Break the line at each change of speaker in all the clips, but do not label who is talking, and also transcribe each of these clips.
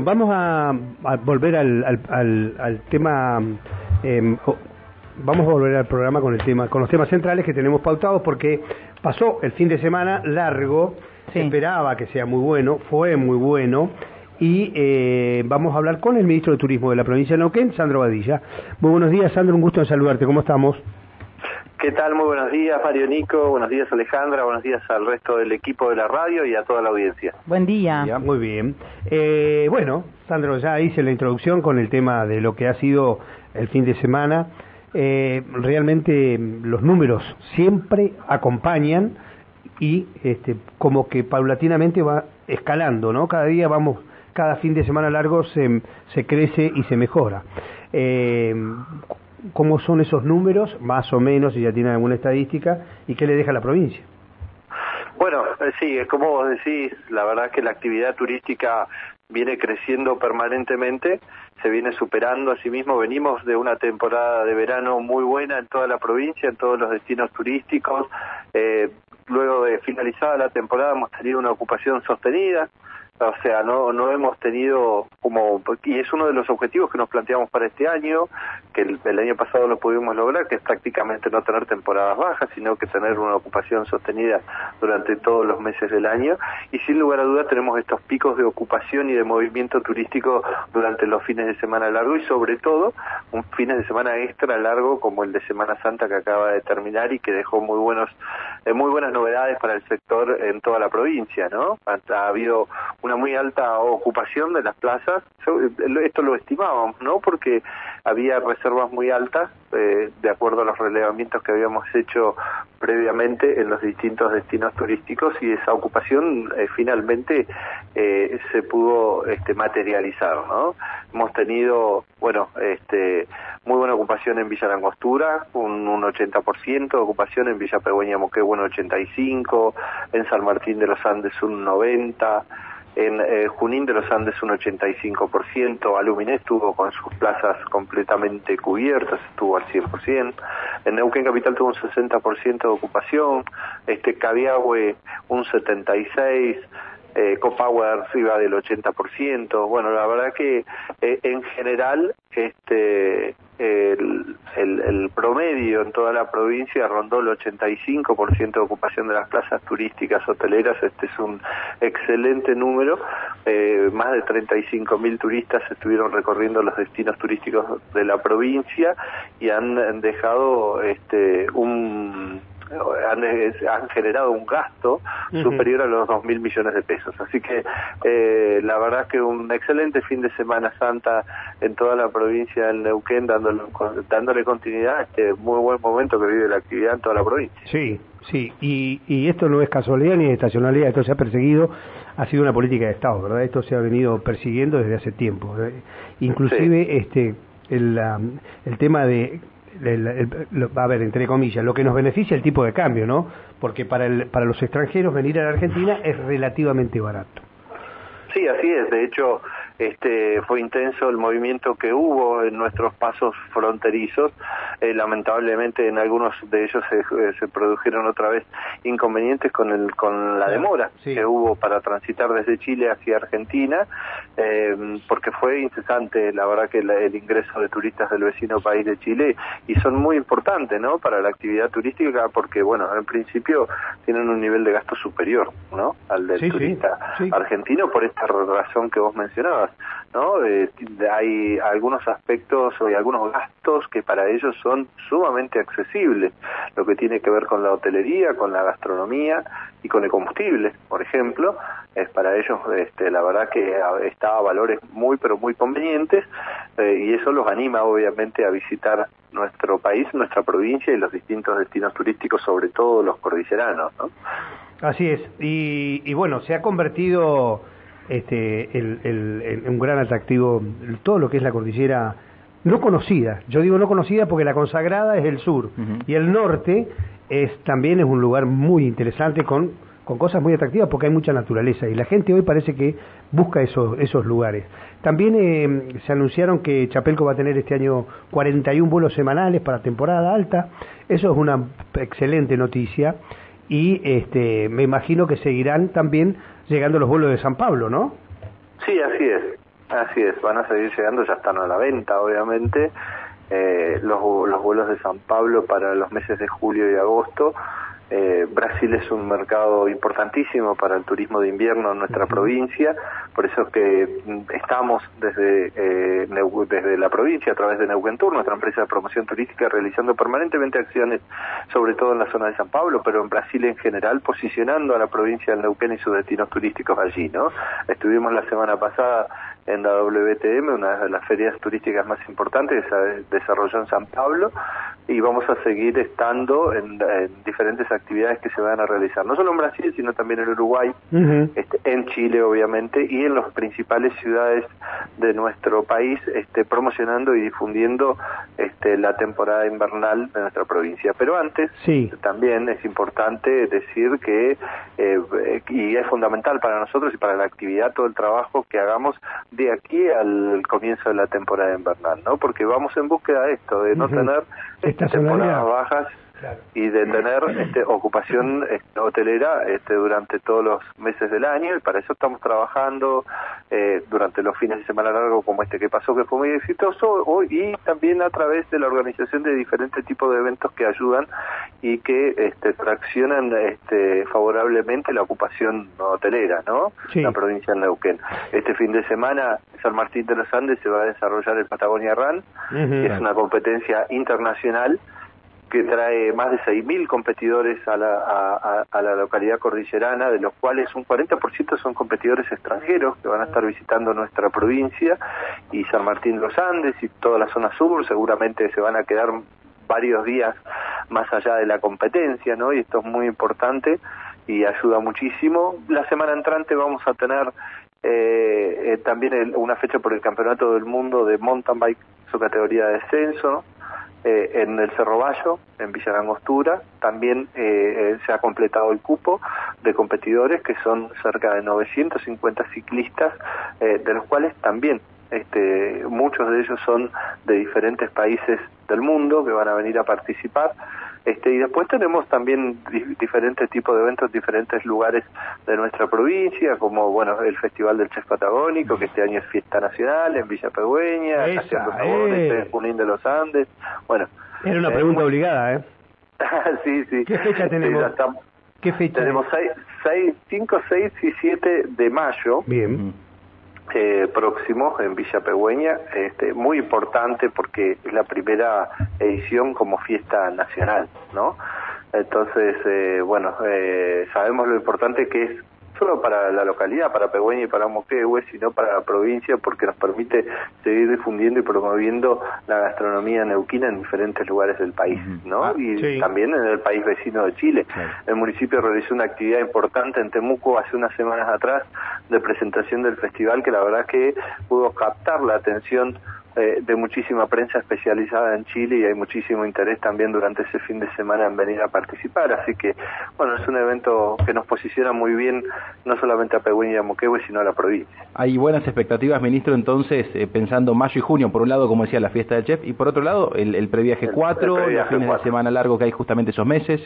Vamos a, volver al, al, al, tema, em, vamos a volver al programa con el tema, con los temas centrales que tenemos pautados porque pasó el fin de semana largo, se esperaba que sea muy bueno, fue muy bueno y eh, vamos a hablar con el ministro de Turismo de la provincia de Neuquén, Sandro Badilla. Muy buenos días, Sandro, un gusto en saludarte. ¿Cómo estamos?
¿Qué tal? Muy buenos días, Mario Nico. Buenos días, Alejandra. Buenos días al resto del equipo de la radio y a toda la audiencia.
Buen día.
muy bien. Eh, bueno, Sandro, ya hice la introducción con el tema de lo que ha sido el fin de semana. Eh, realmente los números siempre acompañan y este, como que paulatinamente va escalando, ¿no? Cada día vamos, cada fin de semana largo se, se crece y se mejora. Eh, cómo son esos números, más o menos, si ya tienen alguna estadística, y qué le deja a la provincia.
Bueno, eh, sí, es como vos decís, la verdad que la actividad turística viene creciendo permanentemente, se viene superando a sí mismo, venimos de una temporada de verano muy buena en toda la provincia, en todos los destinos turísticos, eh, luego de finalizada la temporada hemos tenido una ocupación sostenida, o sea, no, no hemos tenido como, y es uno de los objetivos que nos planteamos para este año, que el, año pasado lo pudimos lograr, que es prácticamente no tener temporadas bajas, sino que tener una ocupación sostenida durante todos los meses del año. Y sin lugar a dudas tenemos estos picos de ocupación y de movimiento turístico durante los fines de semana largo y sobre todo un fines de semana extra largo como el de Semana Santa que acaba de terminar y que dejó muy buenos, eh, muy buenas novedades para el sector en toda la provincia, ¿no? Ha, habido una muy alta ocupación de las plazas, esto lo estimábamos, ¿no? Porque había reservas muy altas, eh, de acuerdo a los relevamientos que habíamos hecho previamente en los distintos destinos turísticos y esa ocupación eh, finalmente eh, se pudo este, materializar, ¿no? Hemos tenido, bueno, este, muy buena ocupación en Villa Langostura, un, un 80%, ocupación en Villa Pegüeña Moquegua un 85%, en San Martín de los Andes un 90%, en eh, Junín de los Andes un 85%, Aluminé estuvo con sus plazas completamente cubiertas, estuvo al 100%, en Neuquén Capital tuvo un 60% de ocupación, este Cabiahue un 76%, eh, Copower iba del 80%, bueno, la verdad que eh, en general este el, el, promedio en toda la provincia rondó el 85% de ocupación de las plazas turísticas hoteleras, este es un excelente número, eh, más de 35 mil turistas estuvieron recorriendo los destinos turísticos de la provincia y han dejado este un han, generado un gasto superior a los dos mil millones de pesos. Así que eh, la verdad es que un excelente fin de Semana Santa en toda la provincia del Neuquén, dándole, dándole continuidad a este muy buen momento que vive la actividad en toda la provincia.
Sí, sí, y, y esto no es casualidad ni estacionalidad, esto se ha perseguido, ha sido una política de Estado, ¿verdad? Esto se ha venido persiguiendo desde hace tiempo. Inclusive este el, el tema de a ver, entre comillas, lo que nos beneficia el tipo de cambio, ¿no? Porque para, el, para los extranjeros venir a la Argentina es relativamente barato.
Sí, así es. De hecho, este, fue intenso el movimiento que hubo en nuestros pasos fronterizos. Eh, lamentablemente en algunos de ellos se, eh, se, produjeron otra vez inconvenientes con, el, con la demora que hubo para transitar desde Chile hacia Argentina, eh, porque fue incesante, la verdad que el ingreso de turistas del vecino país de Chile y son muy importantes ¿no? para la actividad turística porque, bueno, en principio tienen un nivel de gasto superior ¿no? al del turista argentino por esta razón que vos mencionabas. ¿no? Eh, hay algunos aspectos y algunos gastos que para ellos son sumamente accesibles, lo que tiene que ver con la hotelería, con la gastronomía y con el combustible, por ejemplo, es para ellos este, la verdad que está a valores muy pero muy convenientes eh, y eso los anima obviamente a visitar nuestro país, nuestra provincia y los distintos destinos turísticos, sobre todo los cordilleranos. ¿no?
Así es, y, y bueno, se ha convertido este, el, un gran atractivo, todo lo que es la cordillera no conocida. Yo digo no conocida porque la consagrada es el sur y el norte es también es un lugar muy interesante con, con cosas muy atractivas porque hay mucha naturaleza y la gente hoy parece que busca esos, esos lugares. También eh, se anunciaron que Chapelco va a tener este año 41 vuelos semanales para temporada alta. Eso es una excelente noticia y este, me imagino que seguirán también llegando los vuelos de San Pablo, ¿no?
Sí, así es. Así es, van a seguir llegando, ya están a la venta, obviamente, eh, los, los vuelos de San Pablo para los meses de julio y agosto eh, Brasil es un mercado importantísimo para el turismo de invierno en nuestra provincia, por eso es que mm, estamos desde, eh, desde la provincia, a través de Neuquén Tour, nuestra empresa de promoción turística, realizando permanentemente acciones, sobre todo en la zona de San Pablo, pero en Brasil en general, posicionando a la provincia de Neuquén y sus destinos turísticos allí. ¿no? Estuvimos la semana pasada en la WTM, una de las ferias turísticas más importantes que se desarrolló en San Pablo, y vamos a seguir estando en, diferentes actividades que se van a realizar, no solo en Brasil, sino también en Uruguay, este, en Chile obviamente, y en las principales ciudades de nuestro país, este, promocionando y difundiendo este, la temporada invernal de nuestra provincia. Pero antes, también es importante decir que, eh, y es fundamental para nosotros y para la actividad, todo el trabajo que hagamos de aquí al comienzo de la temporada invernal, ¿no? Porque vamos en búsqueda de esto, de no tener temporadas bajas y de tener este, ocupación este, hotelera este, durante todos los meses del año y para eso estamos trabajando eh, durante los fines de semana largos como este que pasó que fue muy exitoso y también a través de la organización de diferentes tipos de eventos que ayudan y que este, traccionan este, favorablemente la ocupación hotelera, ¿no? La provincia de Neuquén. Este fin de semana San Martín de los Andes se va a desarrollar el Patagonia Run, que es una competencia internacional que trae más de 6.000 competidores a la, a, la localidad cordillerana, de los cuales un 40% son competidores extranjeros que van a estar visitando nuestra provincia y San Martín de los Andes y toda la zona sur, seguramente se van a quedar varios días más allá de la competencia, ¿no? Y esto es muy importante y ayuda muchísimo. La semana entrante vamos a tener eh, eh, también una fecha por el Campeonato del Mundo de Mountain Bike, su categoría de descenso, eh, en el Cerro Bayo, en Villa Angostura. También eh, eh, se ha completado el cupo de competidores, que son cerca de 950 ciclistas, de los cuales también este, muchos de ellos son de diferentes países del mundo que van a venir a participar. Este, y después tenemos también diferentes tipos de eventos, diferentes lugares de nuestra provincia, como bueno el Festival del Chef Patagónico, que este año es fiesta nacional en Villa Pegüeña, en Junín de los Andes. Bueno,
era una pregunta obligada, ¿eh?
sí, sí.
¿Qué fecha tenemos? ¿Qué fecha?
Tenemos 5, 6 y 7 de mayo.
Bien
eh, próximo en Villa Pegüeña, este, muy importante porque es la primera edición como fiesta nacional, ¿no? Entonces, eh, bueno, eh, sabemos lo importante que es solo para la localidad, para Pegüeña y para Moquehue, sino para la provincia porque nos permite seguir difundiendo y promoviendo la gastronomía neuquina en diferentes lugares del país, ¿no? Ah, y también en el país vecino de Chile. El municipio realizó una actividad importante en Temuco hace unas semanas atrás de presentación del festival que la verdad que pudo captar la atención eh, de muchísima prensa especializada en Chile y hay muchísimo interés también durante ese fin de semana en venir a participar. Así que, bueno, es un evento que nos posiciona muy bien, no solamente a Pehuen y a Moquehue, sino a la provincia.
Hay buenas expectativas, ministro, entonces, eh, pensando mayo y junio, por un lado, como decía, la fiesta del chef, y por otro lado, el, el previaje 4, los fines de semana largo que hay justamente esos meses.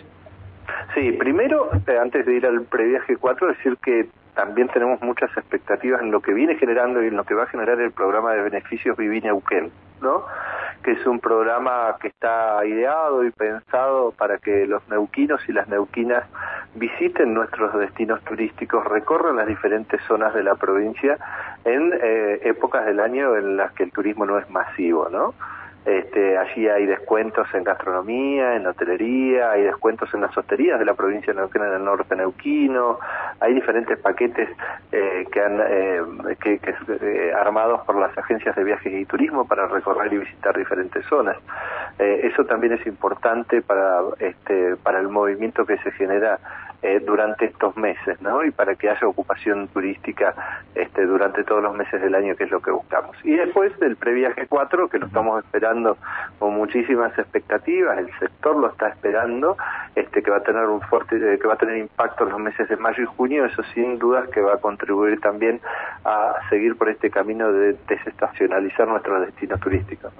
Sí, primero, eh, antes de ir al previaje 4, decir que también tenemos muchas expectativas en lo que viene generando y en lo que va a generar el programa de beneficios Vivine Neuquén, ¿no? Que es un programa que está ideado y pensado para que los neuquinos y las neuquinas visiten nuestros destinos turísticos, recorran las diferentes zonas de la provincia en eh, épocas del año en las que el turismo no es masivo, ¿no? Este, allí hay descuentos en gastronomía, en hotelería, hay descuentos en las hosterías de la provincia de Neuquén en el norte neuquino, hay diferentes paquetes eh, que han eh, que, eh, armados por las agencias de viajes y turismo para recorrer y visitar diferentes zonas. eso también es importante para este para el movimiento que se genera eh, durante estos meses, ¿no? Y para que haya ocupación turística este, durante todos los meses del año, que es lo que buscamos. Y después del previaje 4, que lo estamos esperando con muchísimas expectativas, el sector lo está esperando, este, que va a tener un fuerte, eh, que va a tener impacto en los meses de mayo y junio, eso sin dudas que va a contribuir también a seguir por este camino de desestacionalizar nuestros destinos turísticos.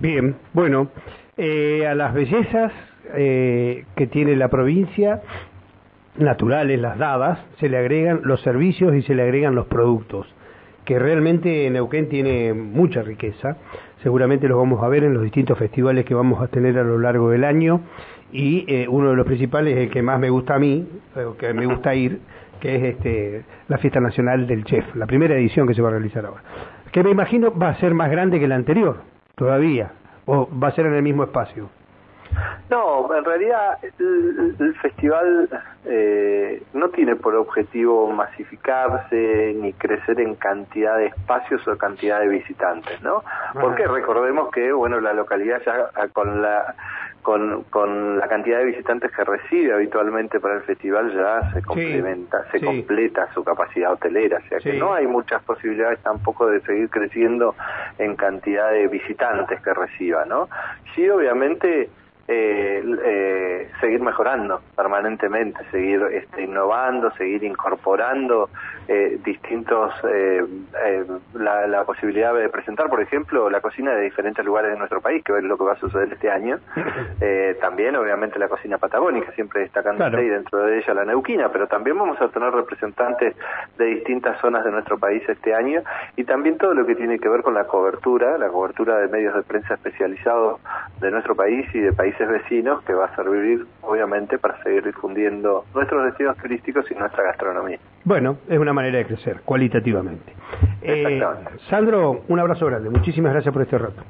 Bien, bueno, eh, a las bellezas que tiene la provincia naturales, las dadas, se le agregan los servicios y se le agregan los productos. que realmente Neuquén tiene mucha riqueza. Seguramente los vamos a ver en los distintos festivales que vamos a tener a lo largo del año. Y eh, uno de los principales, el que más me gusta a mí, que me gusta ir, que es este, la Fiesta Nacional del Chef, la primera edición que se va a realizar ahora. Que me imagino va a ser más grande que la anterior, todavía, o va a ser en el mismo espacio.
No, en realidad el, festival eh, no tiene por objetivo masificarse ni crecer en cantidad de espacios o cantidad de visitantes, ¿no? Porque recordemos que, bueno, la localidad ya ah, con la con, con la cantidad de visitantes que recibe habitualmente para el festival ya se complementa, se completa su capacidad hotelera, o sea que no hay muchas posibilidades tampoco de seguir creciendo en cantidad de visitantes que reciba, ¿no? Sí, obviamente eh, eh, seguir mejorando permanentemente, seguir este, innovando, seguir incorporando eh, distintos, eh, eh, la, la, posibilidad de presentar, por ejemplo, la cocina de diferentes lugares de nuestro país, que es lo que va a suceder este año. también, obviamente, la cocina patagónica, siempre destacándose y dentro de ella la neuquina, pero también vamos a tener representantes de distintas zonas de nuestro país este año y también todo lo que tiene que ver con la cobertura, la cobertura de medios de prensa especializados de nuestro país y de países vecinos, que va a servir, obviamente, para seguir difundiendo nuestros destinos turísticos y nuestra gastronomía.
Bueno, es una manera de crecer, cualitativamente. Eh, Sandro, un abrazo grande. Muchísimas gracias por este rato.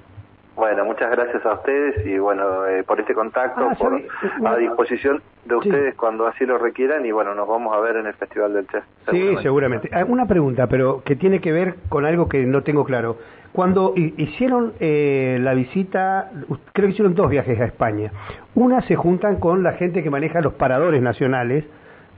Bueno, muchas gracias a ustedes y bueno, eh, por este contacto, ah, por, a disposición de ustedes cuando así lo requieran y bueno, nos vamos a ver en el Festival del Chef.
Sí, seguramente. Ah, una pregunta, pero que tiene que ver con algo que no tengo claro. Cuando hicieron eh, la visita, creo que hicieron dos viajes a España. Una se juntan con la gente que maneja los paradores nacionales,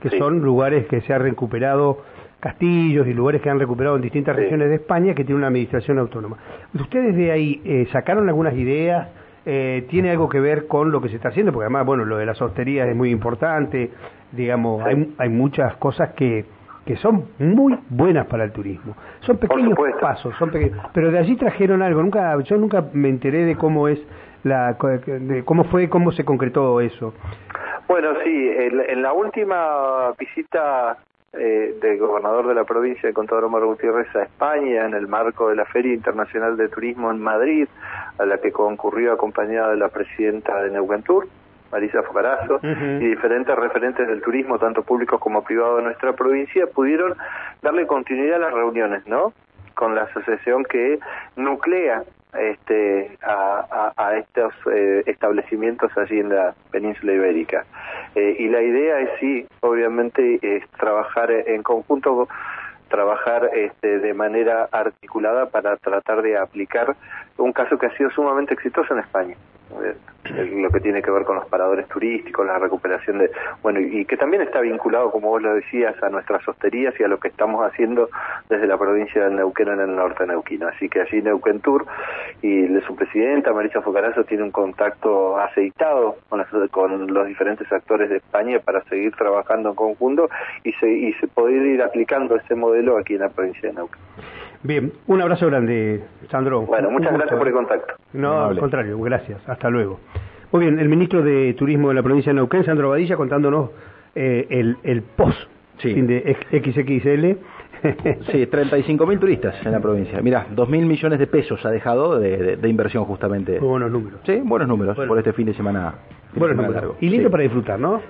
que son lugares que se han recuperado, castillos y lugares que han recuperado en distintas regiones de España que tienen una administración autónoma. ¿Ustedes de ahí eh, sacaron algunas ideas? Eh, ¿Tiene algo que ver con lo que se está haciendo? Porque además, bueno, lo de las hosterías es muy importante, digamos, hay, hay muchas cosas que que son muy buenas para el turismo. Son pequeños pasos, son pequeños, pero de allí trajeron algo. Nunca, yo nunca me enteré de cómo es la, de cómo fue, cómo se concretó eso.
Bueno, sí, en, la última visita eh, del gobernador de la provincia de Contador Omar Gutiérrez a España en el marco de la Feria Internacional de Turismo en Madrid, a la que concurrió acompañada de la presidenta de Neuquén Tour, Marisa Focarazo, y diferentes referentes del turismo, tanto públicos como privados de nuestra provincia, pudieron darle continuidad a las reuniones, ¿no? Con la asociación que nuclea este, a, a, estos eh, establecimientos allí en la península ibérica. Eh, y la idea es sí, obviamente, es trabajar en conjunto trabajar este, de manera articulada para tratar de aplicar un caso que ha sido sumamente exitoso en España lo que tiene que ver con los paradores turísticos, la recuperación de, bueno, y que también está vinculado, como vos lo decías, a nuestras hosterías y a lo que estamos haciendo desde la provincia de Neuquén en el norte de Neuquén. Así que allí Neuquén Tour y su presidenta, Marisa Focarazo, tiene un contacto aceitado con, con los diferentes actores de España para seguir trabajando en conjunto y, se, y se poder ir aplicando ese modelo aquí en la provincia de Neuquén.
Bien, un abrazo grande, Sandro.
Bueno, muchas gracias por el contacto.
No, al contrario, gracias. Hasta luego. Muy bien, el ministro de Turismo de la provincia de Neuquén, Sandro Badilla, contándonos eh, el, el post sí. de XXL.
sí, 35 mil turistas en la provincia. Mira, 2 mil millones de pesos ha dejado de, de, inversión justamente.
Muy buenos números.
Sí, buenos números por este fin de semana.
Buenos números. Largo. Y lindo para disfrutar, ¿no?